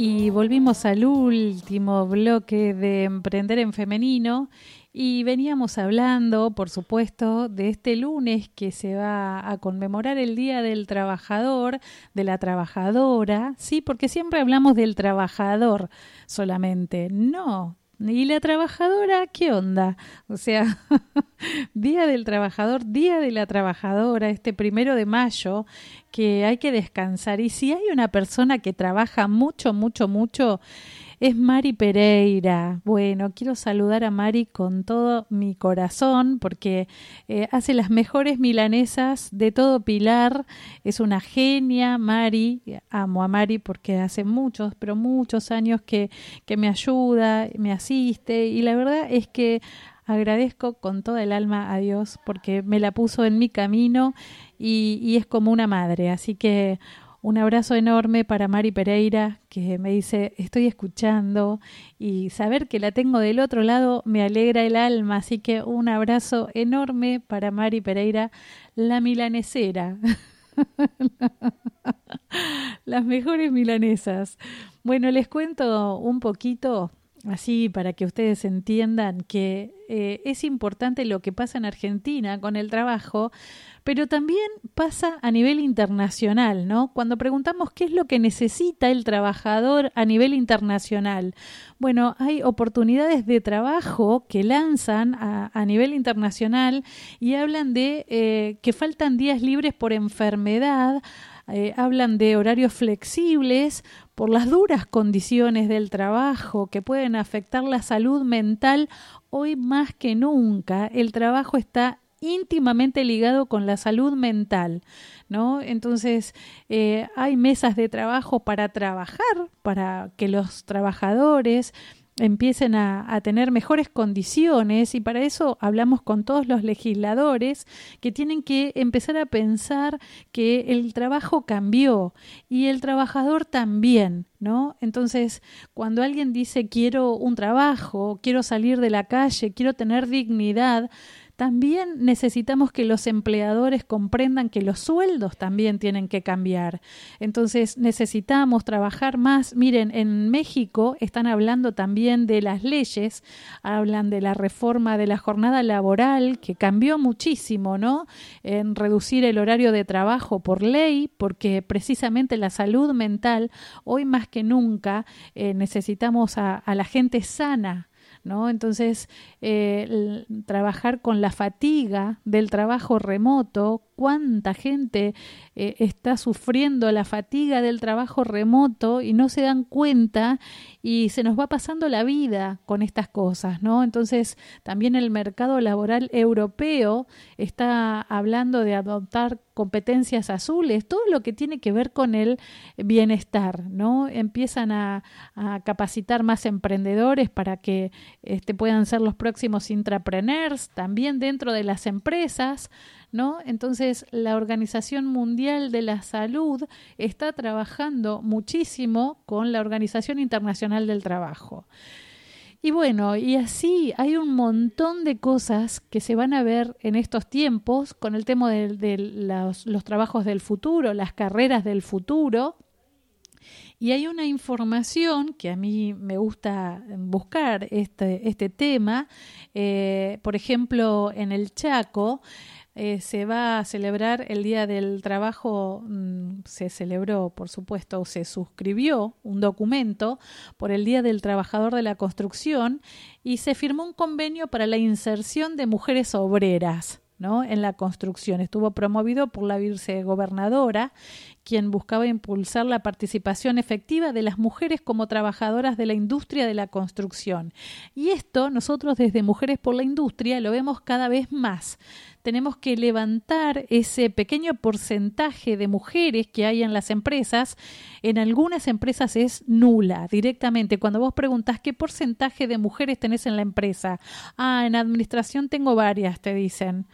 Y volvimos al último bloque de Emprender en Femenino y veníamos hablando, por supuesto, de este lunes que se va a conmemorar el Día del Trabajador, de la trabajadora, sí, porque siempre hablamos del trabajador solamente. No, ¿Y la trabajadora qué onda? O sea, Día del Trabajador, Día de la Trabajadora, este primero de mayo, que hay que descansar. Y si hay una persona que trabaja mucho, mucho, mucho, es Mari Pereira. Bueno, quiero saludar a Mari con todo mi corazón porque eh, hace las mejores milanesas de todo Pilar. Es una genia, Mari. Amo a Mari porque hace muchos, pero muchos años que, que me ayuda, me asiste y la verdad es que agradezco con toda el alma a Dios porque me la puso en mi camino y, y es como una madre. Así que un abrazo enorme para Mari Pereira, que me dice, estoy escuchando y saber que la tengo del otro lado me alegra el alma. Así que un abrazo enorme para Mari Pereira, la milanesera. Las mejores milanesas. Bueno, les cuento un poquito así para que ustedes entiendan que eh, es importante lo que pasa en Argentina con el trabajo, pero también pasa a nivel internacional, ¿no? Cuando preguntamos qué es lo que necesita el trabajador a nivel internacional, bueno, hay oportunidades de trabajo que lanzan a, a nivel internacional y hablan de eh, que faltan días libres por enfermedad, eh, hablan de horarios flexibles por las duras condiciones del trabajo que pueden afectar la salud mental. Hoy más que nunca el trabajo está íntimamente ligado con la salud mental, ¿no? Entonces, eh, hay mesas de trabajo para trabajar, para que los trabajadores empiecen a, tener mejores condiciones y para eso hablamos con todos los legisladores que tienen que empezar a pensar que el trabajo cambió y el trabajador también, ¿no? Entonces, cuando alguien dice quiero un trabajo, quiero salir de la calle, quiero tener dignidad, también necesitamos que los empleadores comprendan que los sueldos también tienen que cambiar. Entonces necesitamos trabajar más. Miren, en México están hablando también de las leyes, hablan de la reforma de la jornada laboral que cambió muchísimo, ¿no? En reducir el horario de trabajo por ley, porque precisamente la salud mental, hoy más que nunca, eh, necesitamos a, a la gente sana ¿no? Entonces, eh, trabajar con la fatiga del trabajo remoto, cuánta gente eh, está sufriendo la fatiga del trabajo remoto y no se dan cuenta y se nos va pasando la vida con estas cosas, ¿no? Entonces, también el mercado laboral europeo está hablando de adoptar competencias azules, todo lo que tiene que ver con el bienestar, ¿no? Empiezan a, capacitar más emprendedores para que este, puedan ser los próximos intrapreneurs, también dentro de las empresas, ¿no? Entonces, la Organización Mundial de la Salud está trabajando muchísimo con la Organización Internacional del Trabajo. Y bueno, y así hay un montón de cosas que se van a ver en estos tiempos con el tema de, los trabajos del futuro, las carreras del futuro. Y hay una información que a mí me gusta buscar este, este tema, eh, por ejemplo, en el Chaco, eh, se va a celebrar el Día del Trabajo, mm, se celebró, por supuesto, se suscribió un documento por el Día del Trabajador de la Construcción y se firmó un convenio para la inserción de mujeres obreras. ¿no? en la construcción. Estuvo promovido por la vicegobernadora, quien buscaba impulsar la participación efectiva de las mujeres como trabajadoras de la industria de la construcción. Y esto nosotros desde Mujeres por la Industria lo vemos cada vez más tenemos que levantar ese pequeño porcentaje de mujeres que hay en las empresas. En algunas empresas es nula directamente. Cuando vos preguntás qué porcentaje de mujeres tenés en la empresa, ah, en administración tengo varias, te dicen.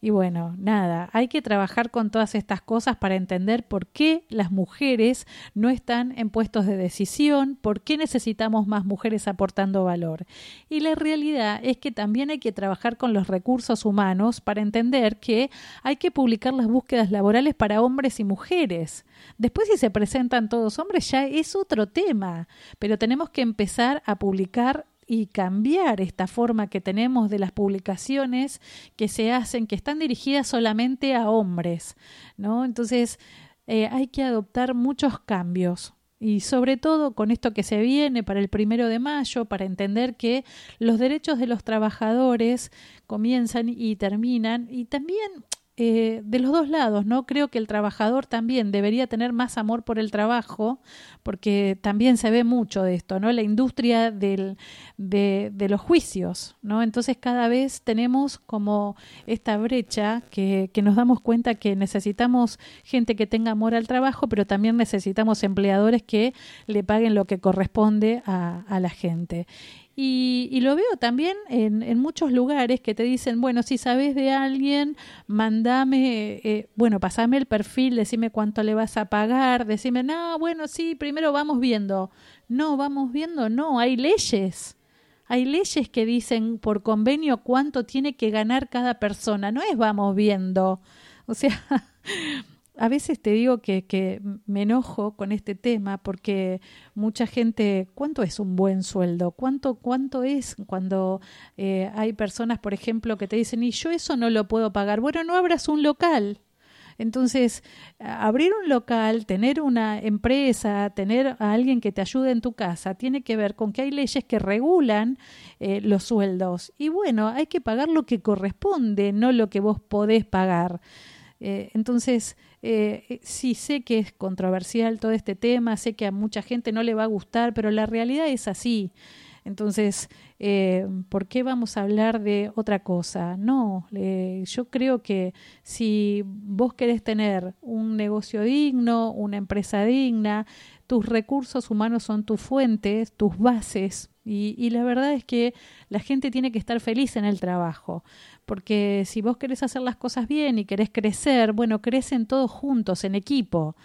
Y bueno, nada, hay que trabajar con todas estas cosas para entender por qué las mujeres no están en puestos de decisión, por qué necesitamos más mujeres aportando valor. Y la realidad es que también hay que trabajar con los recursos humanos para entender que hay que publicar las búsquedas laborales para hombres y mujeres. Después si se presentan todos hombres ya es otro tema, pero tenemos que empezar a publicar y cambiar esta forma que tenemos de las publicaciones que se hacen, que están dirigidas solamente a hombres, ¿no? Entonces, eh, hay que adoptar muchos cambios y sobre todo con esto que se viene para el primero de mayo, para entender que los derechos de los trabajadores comienzan y terminan y también eh, de los dos lados, ¿no? Creo que el trabajador también debería tener más amor por el trabajo, porque también se ve mucho de esto, ¿no? La industria del, de, los juicios, ¿no? Entonces cada vez tenemos como esta brecha que, nos damos cuenta que necesitamos gente que tenga amor al trabajo, pero también necesitamos empleadores que le paguen lo que corresponde a la gente. Y, y, lo veo también en, en, muchos lugares que te dicen, bueno, si sabes de alguien, mandame, eh, bueno, pasame el perfil, decime cuánto le vas a pagar, decime, no, bueno, sí, primero vamos viendo. No, vamos viendo, no, hay leyes. Hay leyes que dicen por convenio cuánto tiene que ganar cada persona, no es vamos viendo. O sea, a veces te digo que, que, me enojo con este tema porque mucha gente, ¿cuánto es un buen sueldo? ¿Cuánto, cuánto es cuando eh, hay personas, por ejemplo, que te dicen, y yo eso no lo puedo pagar? Bueno, no abras un local. Entonces, abrir un local, tener una empresa, tener a alguien que te ayude en tu casa, tiene que ver con que hay leyes que regulan eh, los sueldos. Y bueno, hay que pagar lo que corresponde, no lo que vos podés pagar. Eh, entonces, eh, sí sé que es controversial todo este tema, sé que a mucha gente no le va a gustar, pero la realidad es así. Entonces, eh, ¿por qué vamos a hablar de otra cosa? No, eh, yo creo que si vos querés tener un negocio digno, una empresa digna, tus recursos humanos son tus fuentes, tus bases, y, la verdad es que la gente tiene que estar feliz en el trabajo porque si vos querés hacer las cosas bien y querés crecer, bueno, crecen todos juntos, en equipo.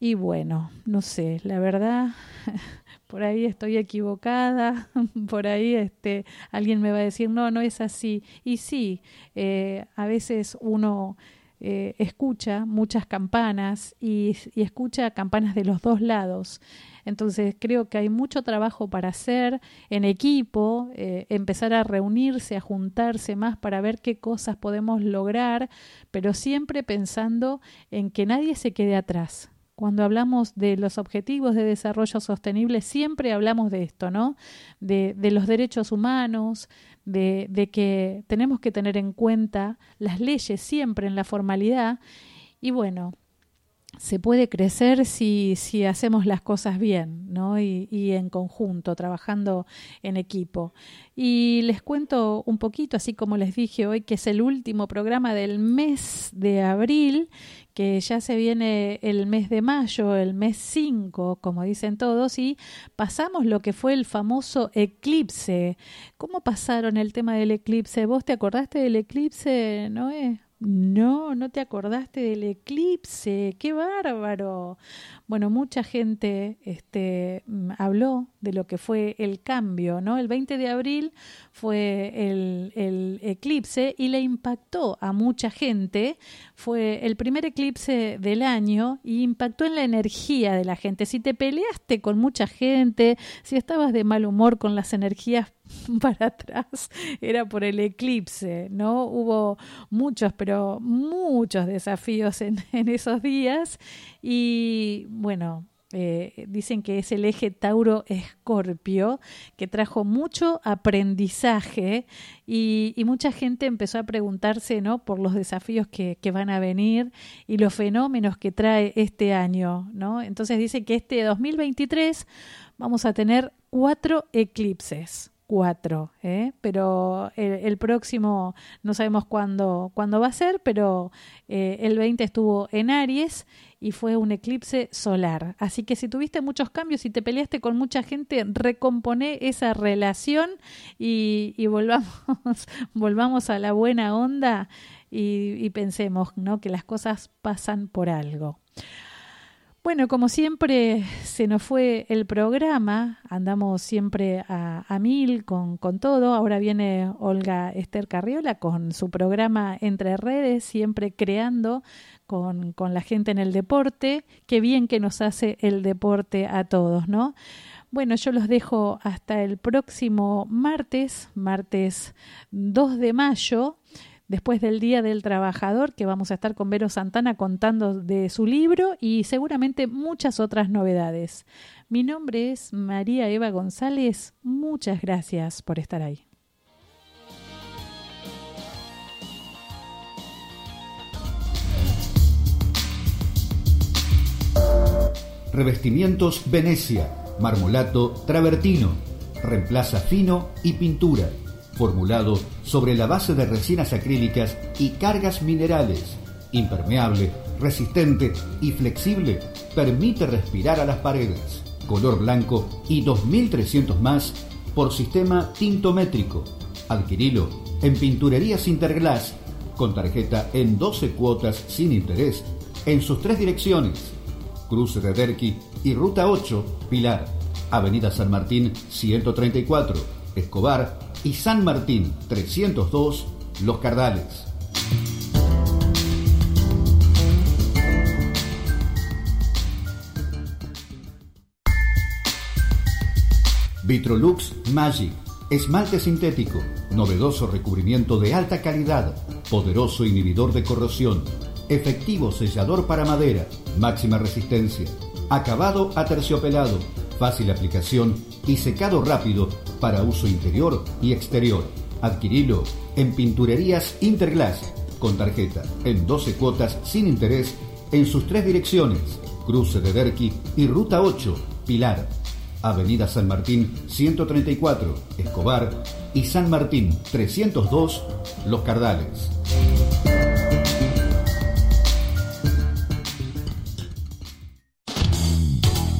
Y bueno, no sé, la verdad, por ahí estoy equivocada, por ahí este, alguien me va a decir, no, no es así. Y sí, eh, a veces uno eh, escucha muchas campanas y escucha campanas de los dos lados. Entonces creo que hay mucho trabajo para hacer en equipo, eh, empezar a reunirse, a juntarse más para ver qué cosas podemos lograr, pero siempre pensando en que nadie se quede atrás. Cuando hablamos de los objetivos de desarrollo sostenible, siempre hablamos de esto, ¿no? De, los derechos humanos, de que tenemos que tener en cuenta las leyes siempre en la formalidad. Y bueno, se puede crecer si, si hacemos las cosas bien, ¿no? Y, y, en conjunto, trabajando en equipo. Y les cuento un poquito, así como les dije hoy, que es el último programa del mes de abril, que ya se viene el mes de mayo, el mes 5, como dicen todos, y pasamos lo que fue el famoso eclipse. ¿Cómo pasaron el tema del eclipse? ¿Vos te acordaste del eclipse, Noé? No, no te acordaste del eclipse, qué bárbaro. Bueno, mucha gente este, habló de lo que fue el cambio, ¿no? El 20 de abril fue el, el eclipse y le impactó a mucha gente. Fue el primer eclipse del año y impactó en la energía de la gente. Si te peleaste con mucha gente, si estabas de mal humor con las energías para atrás era por el eclipse, ¿no? Hubo muchos, pero muchos desafíos en, en esos días y bueno, eh, dicen que es el eje Tauro-Escorpio, que trajo mucho aprendizaje y, y, mucha gente empezó a preguntarse ¿no? por los desafíos que, que, van a venir y los fenómenos que trae este año. ¿no? Entonces dice que este 2023 vamos a tener cuatro eclipses cuatro, ¿eh? pero el, próximo no sabemos cuándo, cuándo va a ser, pero eh, el 20 estuvo en Aries y fue un eclipse solar. Así que si tuviste muchos cambios y te peleaste con mucha gente, recompone esa relación y, y volvamos, volvamos a la buena onda y, y pensemos ¿no? que las cosas pasan por algo. Bueno, como siempre se nos fue el programa, andamos siempre a, mil con, con, todo. Ahora viene Olga Esther Carriola con su programa Entre Redes, siempre creando con, con la gente en el deporte. Qué bien que nos hace el deporte a todos, ¿no? Bueno, yo los dejo hasta el próximo martes, martes 2 de mayo después del Día del Trabajador, que vamos a estar con Vero Santana contando de su libro y seguramente muchas otras novedades. Mi nombre es María Eva González. Muchas gracias por estar ahí. Revestimientos Venecia, marmolato travertino, reemplaza fino y pintura formulado sobre la base de resinas acrílicas y cargas minerales, impermeable, resistente y flexible, permite respirar a las paredes, color blanco y 2300 más por sistema tintométrico. Adquirilo en Pinturerías Interglass con tarjeta en 12 cuotas sin interés en sus tres direcciones, Cruce de Derqui y Ruta 8, Pilar, Avenida San Martín 134, Escobar y San Martín 302, Los Cardales. Vitrolux Magic. Esmalte sintético, novedoso recubrimiento de alta calidad, poderoso inhibidor de corrosión, efectivo sellador para madera, máxima resistencia, acabado aterciopelado, fácil aplicación y secado rápido para uso interior y exterior. Adquirilo en Pinturerías Interglass con tarjeta en 12 cuotas sin interés en sus tres direcciones, Cruce de Derqui y Ruta 8, Pilar. Avenida San Martín 134, Escobar y San Martín 302, Los Cardales.